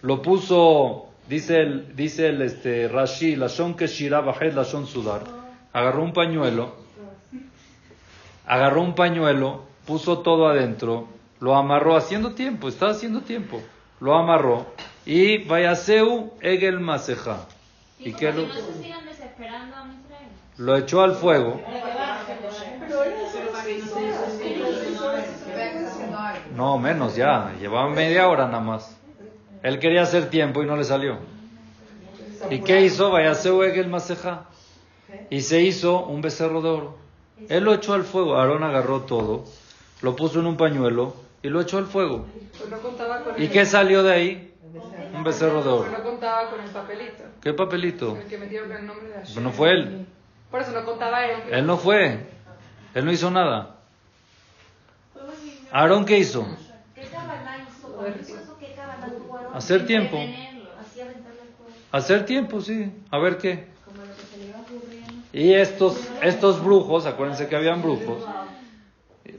Lo puso, dice el, dice el este, Rashi, la shon keshira bajet, la shon sudar. Agarró un pañuelo, agarró un pañuelo, puso todo adentro, lo amarró haciendo tiempo, estaba haciendo tiempo. Lo amarró y vayaseu egel maseja. ¿Y lo? no se desesperando a Israel. Lo echó al fuego. No, menos ya. Llevaban media hora nada más. Él quería hacer tiempo y no le salió. ¿Y qué hizo? Vaya el maseja. Y se hizo un becerro de oro. Él lo echó al fuego. Aarón agarró todo, lo puso en un pañuelo y lo echó al fuego. Pues no contaba con ¿Y el- qué salió de ahí? Un becerro de oro. Pues no contaba con el papelito. ¿Qué papelito? El que metieron el nombre de Hashem. No fue él. Por eso no contaba él. Él no fue. Él no hizo nada. Aarón, ¿qué hizo? Hacer tiempo. Hacer tiempo, sí. A ver qué. Como lo que se le iba ocurriendo. Y estos, estos brujos, acuérdense que habían brujos,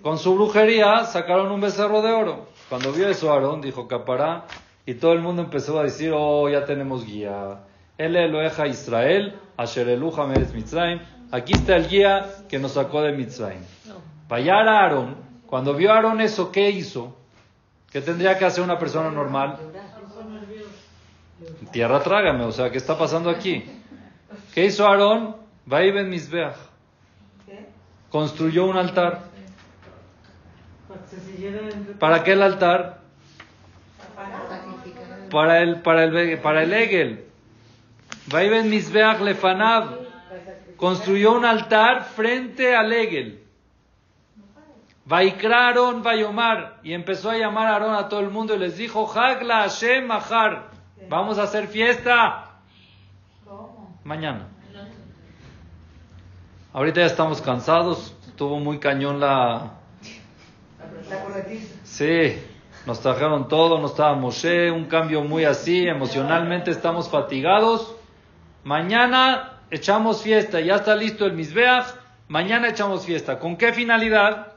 con su brujería sacaron un becerro de oro. Cuando vio eso Aarón, dijo capará, y todo el mundo empezó a decir, oh, ya tenemos guía. El Eloeja Israel, Asher Eluja Mitzrayim. Aquí está el guía que nos sacó de Mitzrayim. Payar a Aarón, cuando vio Aarón eso, ¿qué hizo? ¿Qué tendría que hacer una persona normal? Tierra trágame, o sea, ¿qué está pasando aquí? ¿Qué hizo Aarón? Vaiben Mizbeach. Construyó un altar. ¿Para qué el altar? Para el, para el, para el Egel. Vaiben Mizbeach Lefanav. Construyó un altar frente al Egel. Vaikra Aarón Vayomar. Y empezó a llamar a Aarón a todo el mundo y les dijo, Hagla Hashem Mahar. Vamos a hacer fiesta. Mañana. Ahorita ya estamos cansados. Estuvo muy cañón la... La. Sí, nos trajeron todo, no estaba Moshe, un cambio muy así, emocionalmente estamos fatigados. Mañana echamos fiesta, ya está listo el Misbeach, mañana echamos fiesta. ¿Con qué finalidad?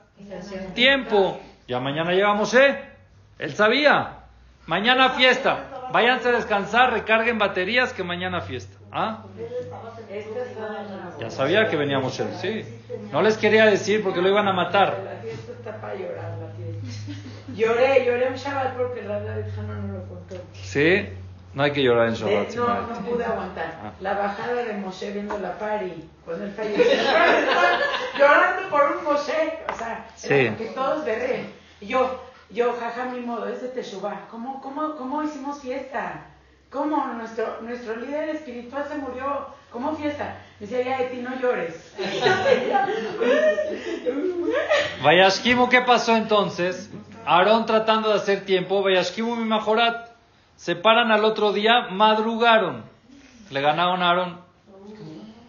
Tiempo. Ya mañana llega Moshe, él sabía. Mañana fiesta, váyanse a descansar, recarguen baterías que mañana fiesta. ¿Ah? Ya sabía que venía Moshe, sí. No les quería decir porque lo iban a matar. La fiesta está para llorar, la fiesta. Lloré, lloré un Shabbat porque la no lo contó. Sí, no hay que llorar en Eh, Shabbat. no, Simón. no pude aguantar. Ah. La bajada de Moshe viendo la pari con el falleció. Llorando por un Moshe. O sea, Sí. que todos berren. Y yo, yo, jaja, mi modo, es de Teshuvah. ¿Cómo, cómo, ¿Cómo hicimos fiesta? ¿Cómo nuestro, nuestro líder espiritual se murió? ¿Cómo fiesta? Me decía, ya, Eti, no llores. Vayashkimu, ¿qué pasó entonces? Aarón tratando de hacer tiempo, Vayashkimu mi majorat. Se paran al otro día, madrugaron. Le ganaron a Aarón.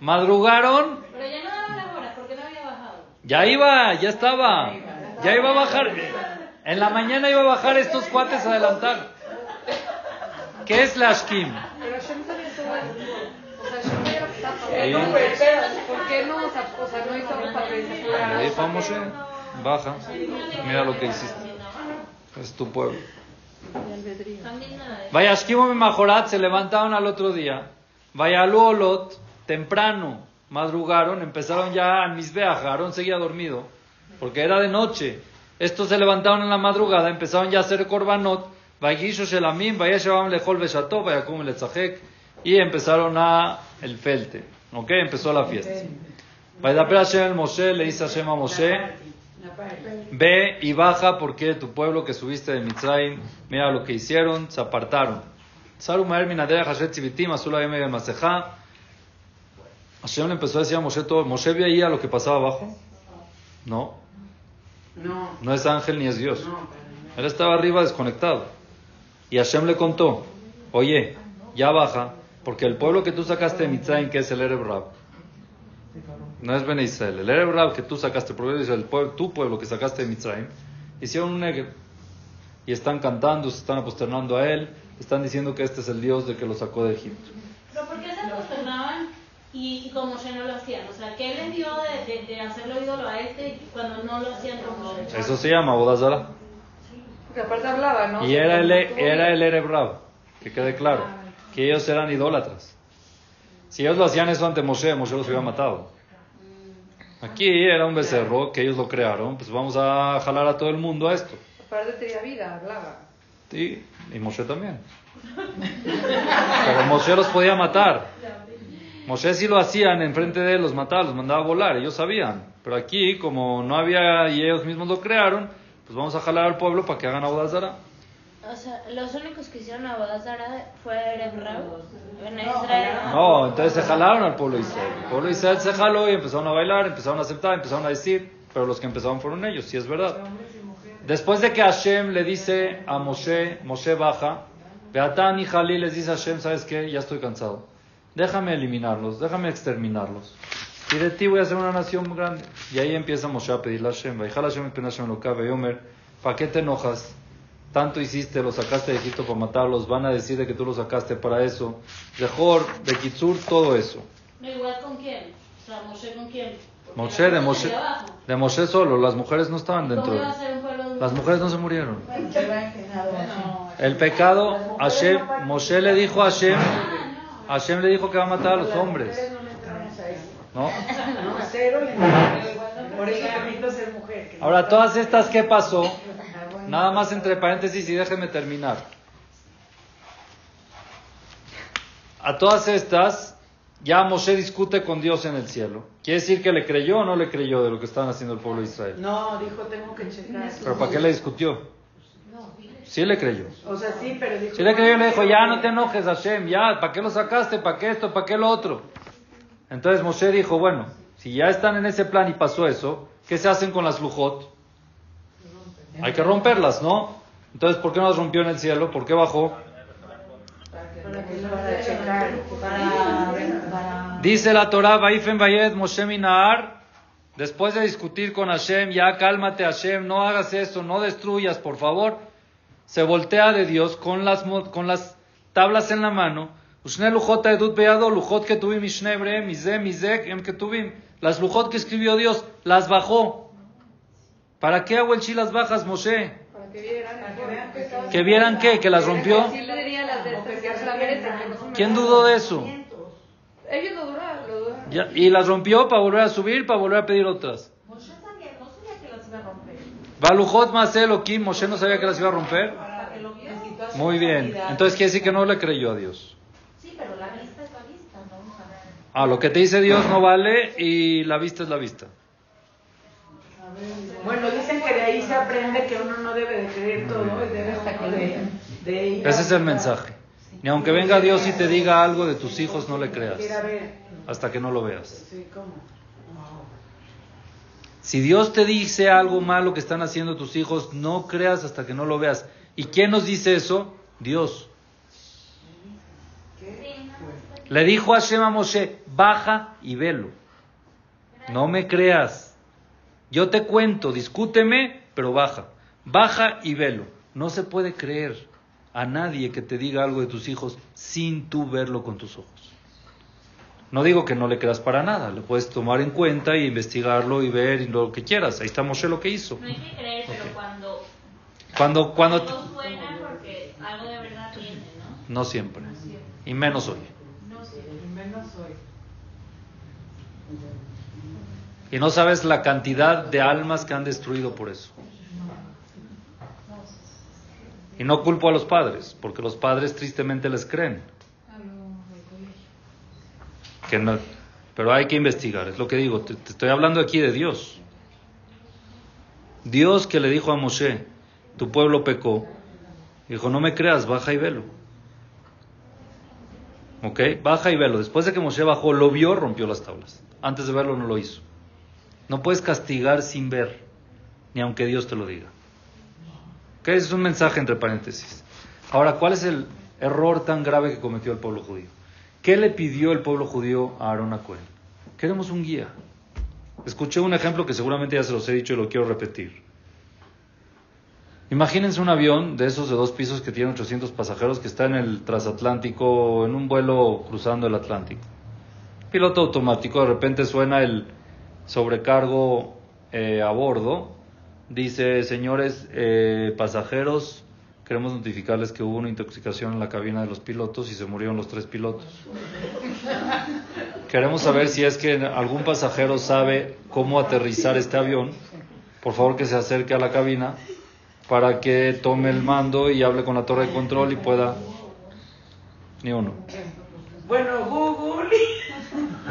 Madrugaron, Pero ya no daba la hora porque no había bajado. ya iba, ya estaba. Ya iba a bajar. En la mañana iba a bajar estos cuates a adelantar. ¿Qué es la Ashkim? Pero Hashem sabía todo esto. O sea, Hashem sabía No, espérate. ¿Por qué no? O sea, o sea, no hizo algo para que se fuera. Le dijo a Moshe, baja, mira lo que hiciste. Es tu pueblo. Vayashkimu mi majorat se levantaron al otro día. Vayalu olot, temprano, madrugaron, empezaron ya al misbeach. Aarón seguía dormido, porque era de noche. Estos se levantaron en la madrugada, empezaron ya a hacer korbanot. Vayigishu shelamim, vayeshavam lechol beshatov, vayakum letzachek. Y empezaron a el felte. ¿Ok? Empezó la fiesta. Vaidaper Hashem el Moshe, le dice Hashem a Moshe, ve y baja porque tu pueblo que subiste de Mitzrayim, mira lo que hicieron, se apartaron. Hashem le empezó a decir a Moshe todo. ¿Moshe veía lo que pasaba abajo? No. No, No es ángel ni es Dios. Él estaba arriba desconectado. Y Hashem le contó, oye, ya baja, porque el pueblo que tú sacaste de Mitzrayim, que es el Ereb Rab, no es Ben Israel, el Ereb Rab que tú sacaste, porque es el pueblo, tu pueblo que sacaste de Mitzrayim, hicieron un Negev. Y están cantando, se están aposternando a él, están diciendo que este es el Dios de que lo sacó de Egipto. ¿Pero por qué se posternaban y, y con Moshe no lo hacían? O sea, ¿qué les dio de, de, de hacerlo ídolo a este cuando no lo hacían con Moshe? Eso se llama Bodazara. Porque aparte hablaba, ¿no? Y era el, era el Ereb Rab, que quede claro, que ellos eran idólatras. Si ellos lo hacían eso ante Moshe, Moshe los hubiera matado. Aquí era un becerro que ellos lo crearon, pues vamos a jalar a todo el mundo a esto. Aparte tenía vida, hablaba. Sí, y Moshe también. Pero Moshe los podía matar. Moshe sí lo hacían enfrente de él, los mataba, los mandaba a volar, ellos sabían. Pero aquí, como no había y ellos mismos lo crearon, pues vamos a jalar al pueblo para que hagan Abodazara. Los únicos que hicieron Abodazara fue Ereb Rab, en Israel. No, entonces se jalaron al pueblo de Israel. El pueblo de Israel se jaló y empezaron a bailar, empezaron a aceptar, empezaron a decir, pero los que empezaron fueron ellos, sí es verdad. Después de que Hashem le dice a Moshe, Moshe baja, Beatán y Jalí les dice a Hashem, ¿sabes qué? Ya estoy cansado. Déjame eliminarlos, déjame exterminarlos. Y de ti voy a hacer una nación grande. Y ahí empieza Moshe a pedirle a Hashem, Hashem y Hashem lo cabe, Yomer, ¿para qué te enojas? Tanto hiciste, los sacaste de Egipto para matarlos, van a decir de que tú los sacaste para eso. De Jor, de Kitsur, todo eso. No, igual con quién. O sea, Moshe con quién. Moshe, de Moshe, de abajo. de Moshe solo, las mujeres no estaban dentro. ¿Cómo iba a ser un pueblo de Las mujeres no se murieron. El pecado, Hashem, Moshe le dijo a Hashem, Hashem le dijo que va a matar a los hombres. No Ahora, todas estas, ¿qué pasó? Nada más entre paréntesis y déjenme terminar. A todas estas, ya Moshe discute con Dios en el cielo. ¿Quiere decir que le creyó o no le creyó de lo que estaban haciendo el pueblo de Israel? No, dijo, tengo que checar. ¿Pero para qué le discutió? Sí le creyó. O sea, sí, pero dijo. Si le creyó, le dijo, ya no te enojes, Hashem, ya, ¿para qué lo sacaste? ¿Para qué esto? ¿Para qué lo otro? Entonces Moshe dijo, bueno, si ya están en ese plan y pasó eso, ¿qué se hacen con las lujot? Hay que romperlas, ¿no? Entonces, ¿por qué no las rompió en el cielo? ¿Por qué bajó? Dice la Torah, Vaifen Vayed Moshe después de discutir con Hashem, ya cálmate Hashem, no hagas eso, no destruyas, por favor. Se voltea de Dios con las, con las tablas en la mano. Ushne lujot edut beado, lujot que tuvim ishnebre, mize, mizek, em que tuvim. Las lujot que escribió Dios, las bajó. ¿Para qué hago el chi las bajas, Moshe? Para que vieran. Para que vean que ¿Que vieran qué? ¿Que las rompió? ¿Quién dudó de eso? Ellos lo. Ya- y las rompió para volver a subir, para volver a pedir otras. Moshe no sabía que las iba a romper. Balujot Masel Okim, Moshe no sabía que las iba a romper. Para que lo vieras. Muy bien. Entonces quiere decir que no le creyó a Dios. Sí, pero la vista es la vista, Ah, lo que te dice Dios no vale y la vista es la vista. Bueno, dicen que de ahí se aprende que uno no debe de creer todo y debe de, de ir Ese es el mensaje. Ni aunque venga Dios y te diga algo de tus hijos, no le creas. Hasta que no lo veas. Si Dios te dice algo malo que están haciendo tus hijos, no creas hasta que no lo veas. ¿Y quién nos dice eso? Dios. Le dijo a Hashem a Moshe, baja y velo. No me creas. Yo te cuento, discúteme, pero baja. Baja y velo. No se puede creer a nadie que te diga algo de tus hijos sin tú verlo con tus ojos. No digo que no le creas para nada, lo puedes tomar en cuenta y investigarlo y ver y lo que quieras. Ahí está Moshe lo que hizo. no hay que creer, pero cuando Cuando, cuando te- suena porque algo de verdad tiene, ¿no? no siempre, y menos hoy. Y menos hoy. Y no sabes la cantidad de almas que han destruido por eso. Y no culpo a los padres, porque los padres tristemente les creen. Que no- Pero hay que investigar, es lo que digo, te, te estoy hablando aquí de Dios. Dios que le dijo a Moshe, tu pueblo pecó, dijo, no me creas, baja y velo. ¿Ok? Baja y velo. Después de que Moshe bajó, lo vio, rompió las tablas. Antes de verlo no lo hizo. No puedes castigar sin ver, ni aunque Dios te lo diga. ¿Ok? Ese es un mensaje entre paréntesis. Ahora, ¿cuál es el error tan grave que cometió el pueblo judío? ¿Qué le pidió el pueblo judío a Aarón Cohen? Queremos un guía. Escuché un ejemplo que seguramente ya se los he dicho y lo quiero repetir. Imagínense un avión de esos de dos pisos que tiene 800 pasajeros que está en el transatlántico, en un vuelo cruzando el Atlántico. Piloto automático, de repente suena el sobrecargo eh, a bordo. Dice, señores eh, pasajeros, queremos notificarles que hubo una intoxicación en la cabina de los pilotos y se murieron los tres pilotos. Queremos saber si es que algún pasajero sabe cómo aterrizar este avión. Por favor que se acerque a la cabina para que tome el mando y hable con la torre de control y pueda... Ni uno. Bueno, Google.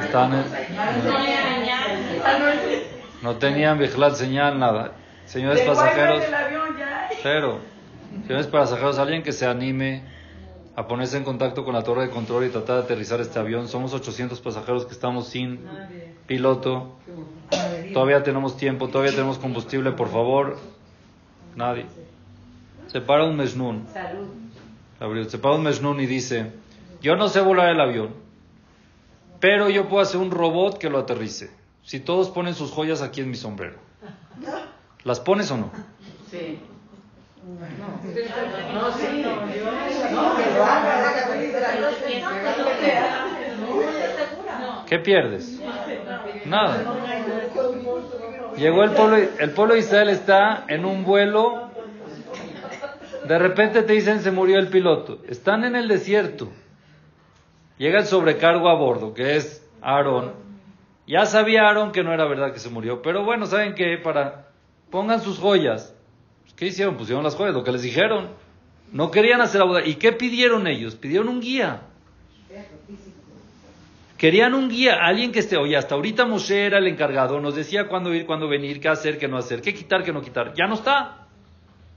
Están en- no tenían vigilar señal, nada. Señores pasajeros, cero. Señores pasajeros, alguien que se anime a ponerse en contacto con la torre de control y tratar de aterrizar este avión. Somos 800 pasajeros que estamos sin piloto. Todavía tenemos tiempo, todavía tenemos combustible, por favor. Nadie. Se para un mesnún. Se para un mesnún y dice, yo no sé volar el avión, pero yo puedo hacer un robot que lo aterrice. Si todos ponen sus joyas aquí en mi sombrero. ¿Las pones o no? Sí. No, sí. ¿Qué pierdes? Nada. Llegó el pueblo, el pueblo de Israel está en un vuelo, de repente te dicen se murió el piloto, están en el desierto, llega el sobrecargo a bordo, que es Aarón, ya sabía Aarón que no era verdad que se murió, pero bueno, ¿saben qué? Para, pongan sus joyas, ¿qué hicieron? Pusieron las joyas, lo que les dijeron, no querían hacer la boda, ¿y qué pidieron ellos? Pidieron un guía. Querían un guía, alguien que esté, oye, hasta ahorita Moshe era el encargado, nos decía cuándo ir, cuándo venir, qué hacer, qué no hacer, qué quitar, qué no quitar. Ya no está.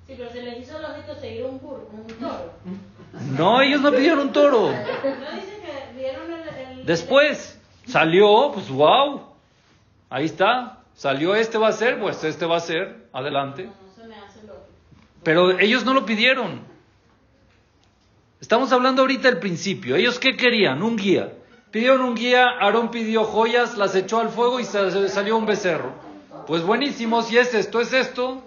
Sí, pero se les hizo lógico seguir un un toro. No, ellos no pidieron un toro. ¿No dicen que vieron el... el- Después salió, pues wow, ahí está. Salió este va a ser, pues este va a ser, adelante. Pero ellos no lo pidieron. Estamos hablando ahorita del principio. ¿Ellos qué querían? Un guía. Pidieron un guía, Aarón pidió joyas, las echó al fuego y sa- sa- salió un becerro. Pues buenísimo, si es esto, es esto.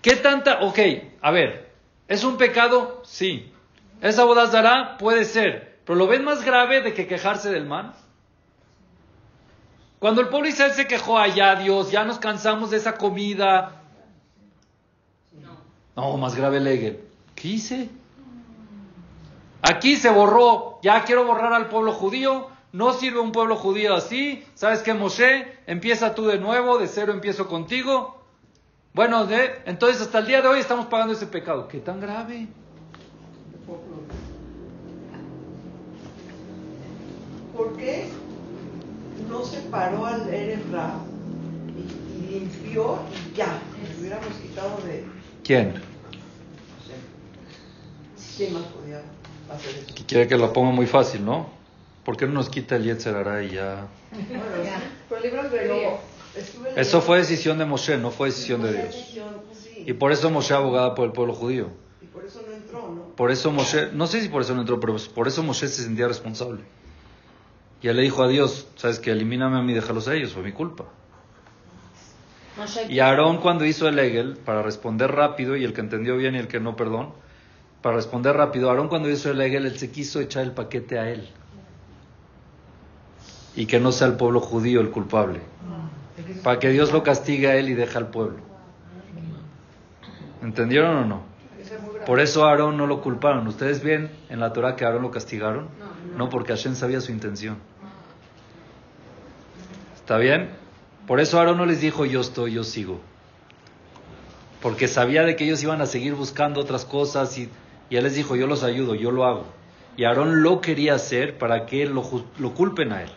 ¿Qué tanta? Ok, a ver, ¿es un pecado? Sí. ¿Esa boda dará? Puede ser. Pero ¿lo ven más grave de que quejarse del mal? Cuando el pueblo Israel se quejó allá, Dios, ya nos cansamos de esa comida. No, más grave el. ¿Qué hice? Aquí se borró. Ya quiero borrar al pueblo judío. No sirve un pueblo judío así. ¿Sabes qué, Moshe? Empieza tú de nuevo. De cero empiezo contigo. Bueno, de, entonces hasta el día de hoy estamos pagando ese pecado. ¿Qué tan grave? ¿Por qué no se paró al Erev Ra y, y limpió y ya? Nos hubiéramos quitado de. ¿Quién? ¿Quién más podía hacer eso? Quiere que lo ponga muy fácil, ¿no? ¿Por qué no nos quita el Yetzer Hara y ya? Bueno, pero el libro albedrío. estuve Eso fue decisión de Moshe, no fue decisión de Dios. Y por eso Moshe abogaba por el pueblo judío. Y por eso no entró, ¿no? Por eso Moshe, no sé si por eso no entró, pero por eso Moshe se sentía responsable. Y él le dijo a Dios, sabes que elimíname a mí, déjalos a ellos, fue mi culpa. Y Aarón cuando hizo el Egel, para responder rápido, y el que entendió bien y el que no, perdón, para responder rápido, Aarón cuando hizo el Egel, él se quiso echar el paquete a él. Y que no sea el pueblo judío el culpable. Para que Dios lo castigue a él y deje al pueblo. ¿Entendieron o no? Por eso a Aarón no lo culparon. ¿Ustedes ven en la Torah que a Aarón lo castigaron? No, porque Hashem sabía su intención. ¿Está bien? Por eso Aarón no les dijo yo estoy, yo sigo. Porque sabía de que ellos iban a seguir buscando otras cosas y, y él les dijo yo los ayudo, yo lo hago. y Aarón lo quería hacer para que lo, lo culpen a él.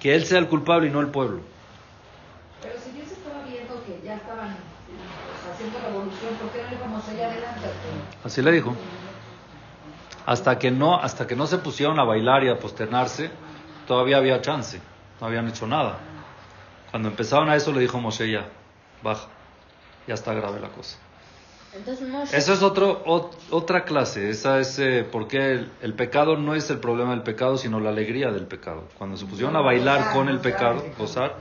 Que él sea el culpable y no el pueblo. Pero si Dios estaba viendo que ya estaban haciendo revolución, ¿por qué no le ya adelante? Así le dijo. Hasta que no, hasta que no se pusieron a bailar y a posternarse, todavía había chance. No habían hecho nada. Cuando empezaron a eso le dijo Moshe ya, baja. Ya está grave la cosa. Eso es otro, otra clase. Esa es eh, porque el, pecado no es el problema del pecado, sino la alegría del pecado. Cuando se pusieron a bailar con el pecado, gozar.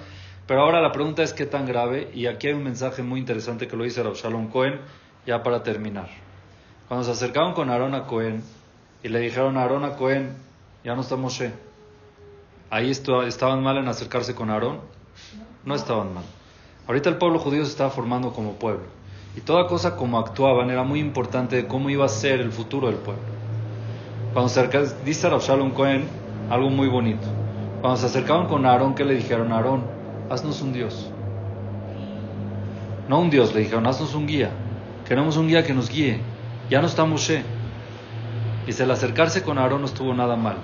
Pero ahora la pregunta es qué tan grave. Y aquí hay un mensaje muy interesante que lo dice Shalom Cohen, ya para terminar. Cuando se acercaron con Aarón a Cohen y le dijeron a Aarón a Cohen, ya no está Moshe. Ahí estaban mal en acercarse con Aarón. No estaban mal. Ahorita el pueblo judío se estaba formando como pueblo. Y toda cosa como actuaban era muy importante de cómo iba a ser el futuro del pueblo. Cuando se acercaban, dice Shalom Cohen algo muy bonito. Cuando se acercaban con Aarón, ¿qué le dijeron? Aarón, haznos un Dios. No un Dios, le dijeron, haznos un guía. Queremos un guía que nos guíe. Ya no está Moshe. Y el acercarse con Aarón no estuvo nada mal.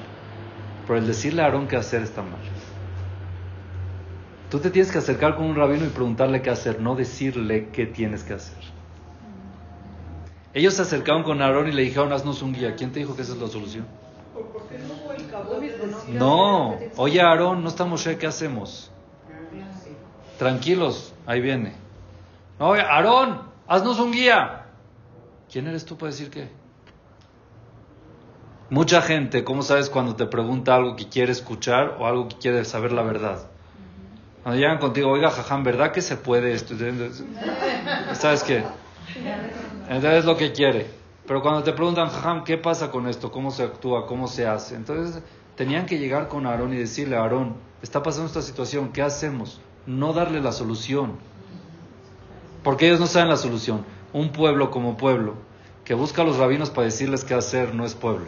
Pero el decirle a Aarón qué hacer está mal. Tú te tienes que acercar con un rabino y preguntarle qué hacer, no decirle qué tienes que hacer. Ellos se acercaron con Aarón y le dijeron, haznos un guía. ¿Quién te dijo que esa es la solución? No, oye Aarón, no estamos ya, ¿qué hacemos? Tranquilos, ahí viene. Oye, Aarón, haznos un guía. ¿Quién eres tú para decir qué? Mucha gente, ¿cómo sabes cuando te pregunta algo que quiere escuchar o algo que quiere saber la verdad? Cuando llegan contigo, oiga, jajam, ¿verdad que se puede esto? ¿Sabes qué? Entonces es lo que quiere. Pero cuando te preguntan, jajam, ¿qué pasa con esto? ¿Cómo se actúa? ¿Cómo se hace? Entonces tenían que llegar con Aarón y decirle, Aarón, está pasando esta situación, ¿qué hacemos? No darle la solución. Porque ellos no saben la solución. Un pueblo como pueblo, que busca a los rabinos para decirles qué hacer, no es pueblo.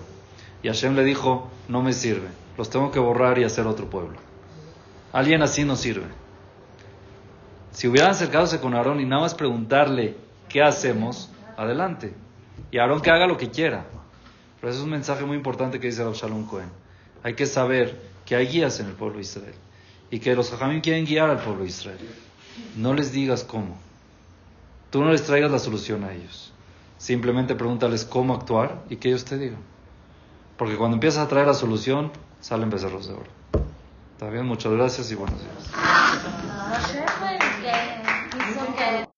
Y Hashem le dijo, no me sirve, los tengo que borrar y hacer otro pueblo. Alguien así no sirve. Si hubieran acercadose con Aarón y nada más preguntarle qué hacemos, adelante. Y Aarón que haga lo que quiera. Pero ese es un mensaje muy importante que dice Shalom Cohen. Hay que saber que hay guías en el pueblo de Israel. Y que los jajamim quieren guiar al pueblo de Israel. No les digas cómo. Tú no les traigas la solución a ellos. Simplemente pregúntales cómo actuar y que ellos te digan. Porque cuando empiezas a traer la solución, salen becerros de oro. Está bien, muchas gracias y buenos días.